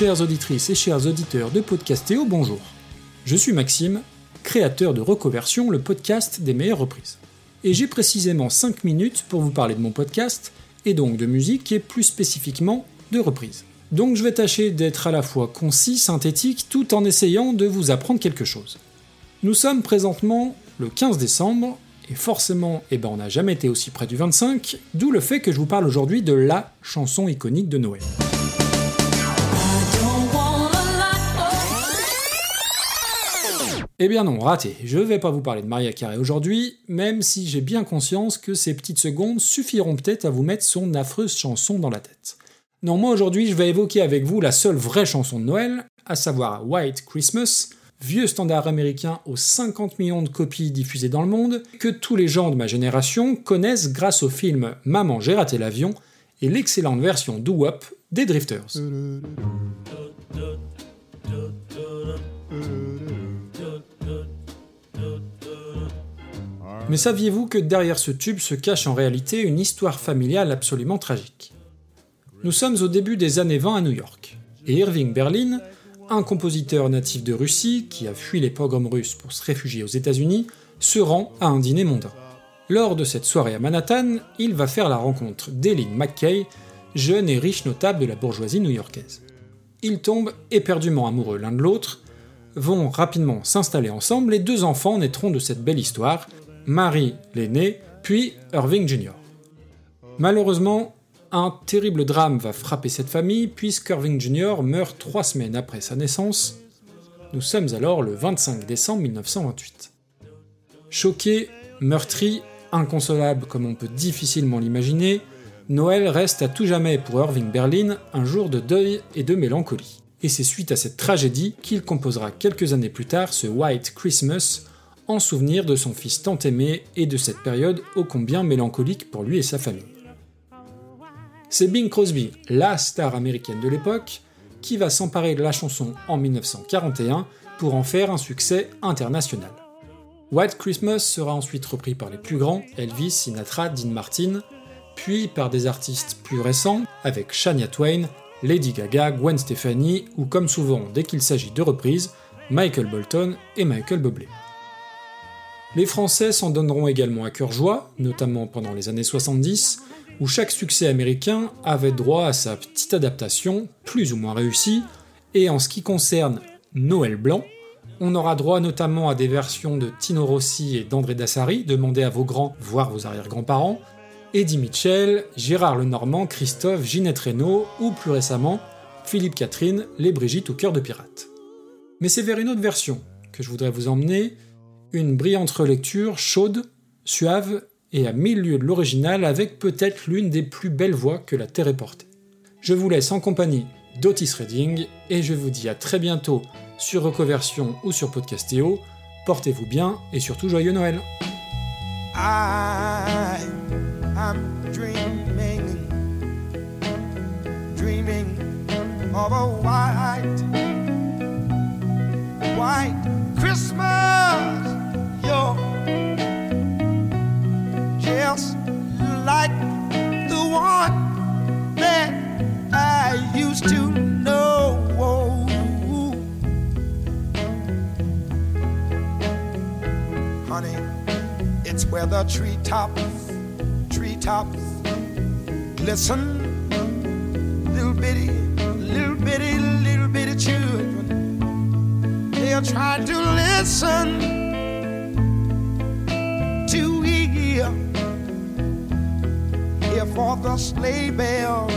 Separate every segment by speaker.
Speaker 1: Chères auditrices et chers auditeurs de Podcastéo, bonjour. Je suis Maxime, créateur de Recoversion, le podcast des meilleures reprises. Et j'ai précisément 5 minutes pour vous parler de mon podcast, et donc de musique, et plus spécifiquement de reprises. Donc je vais tâcher d'être à la fois concis, synthétique, tout en essayant de vous apprendre quelque chose. Nous sommes présentement le 15 décembre, et forcément, eh ben, on n'a jamais été aussi près du 25, d'où le fait que je vous parle aujourd'hui de LA chanson iconique de Noël. Eh bien non, raté. Je vais pas vous parler de Maria Carey aujourd'hui, même si j'ai bien conscience que ces petites secondes suffiront peut-être à vous mettre son affreuse chanson dans la tête. Non, moi aujourd'hui, je vais évoquer avec vous la seule vraie chanson de Noël, à savoir White Christmas, vieux standard américain aux 50 millions de copies diffusées dans le monde, que tous les gens de ma génération connaissent grâce au film Maman, j'ai raté l'avion et l'excellente version doo-wop des Drifters. Mais saviez-vous que derrière ce tube se cache en réalité une histoire familiale absolument tragique? Nous sommes au début des années 20 à New York, et Irving Berlin, un compositeur natif de Russie qui a fui les pogroms russes pour se réfugier aux États-Unis, se rend à un dîner mondain. Lors de cette soirée à Manhattan, il va faire la rencontre d'Eileen McKay, jeune et riche notable de la bourgeoisie new-yorkaise. Ils tombent éperdument amoureux l'un de l'autre, vont rapidement s'installer ensemble et deux enfants naîtront de cette belle histoire, Marie l'aînée, puis Irving Jr. Malheureusement, un terrible drame va frapper cette famille puisqu'Irving Jr. meurt trois semaines après sa naissance. Nous sommes alors le 25 décembre 1928. Choqué, meurtri, inconsolable comme on peut difficilement l'imaginer, Noël reste à tout jamais pour Irving Berlin un jour de deuil et de mélancolie. Et c'est suite à cette tragédie qu'il composera quelques années plus tard ce White Christmas en souvenir de son fils tant aimé et de cette période ô combien mélancolique pour lui et sa famille. C'est Bing Crosby, la star américaine de l'époque, qui va s'emparer de la chanson en 1941 pour en faire un succès international. White Christmas sera ensuite repris par les plus grands, Elvis, Sinatra, Dean Martin, puis par des artistes plus récents, avec Shania Twain, Lady Gaga, Gwen Stefani, ou comme souvent dès qu'il s'agit de reprises, Michael Bolton et Michael Bublé. Les Français s'en donneront également à cœur joie, notamment pendant les années 70, où chaque succès américain avait droit à sa petite adaptation, plus ou moins réussie, et en ce qui concerne Noël Blanc, on aura droit notamment à des versions de Tino Rossi et d'André Dassari, demandées à vos grands, voire vos arrière-grands-parents, Eddie Mitchell, Gérard Lenormand, Christophe, Ginette Reynaud, ou plus récemment, Philippe Catherine, Les Brigitte ou Cœur de Pirate. Mais c'est vers une autre version que je voudrais vous emmener, une brillante relecture, chaude, suave et à mille lieues de l'original avec peut-être l'une des plus belles voix que la Terre ait portée. Je vous laisse en compagnie d'Otis Redding et je vous dis à très bientôt sur Recoversion ou sur Podcastéo. Portez-vous bien et surtout joyeux Noël.
Speaker 2: Like the one that I used to know. Honey, it's where the treetops, treetops glisten. Little bitty, little bitty, little bitty children. They're trying to listen for the sleigh bells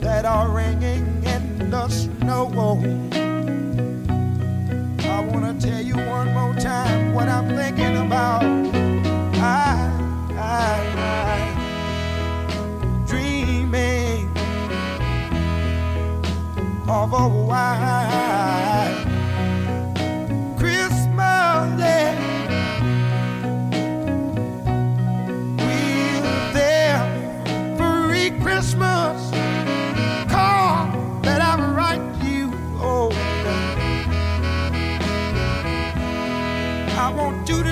Speaker 2: that are ringing in the snow. I wanna tell you one more time what I'm thinking about. I, I, I dreaming of a white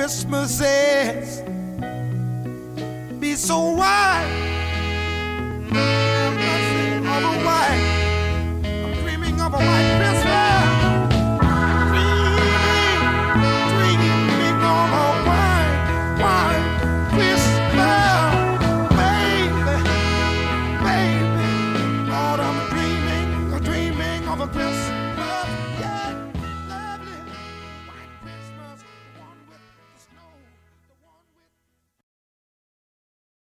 Speaker 2: Christmases be so wild.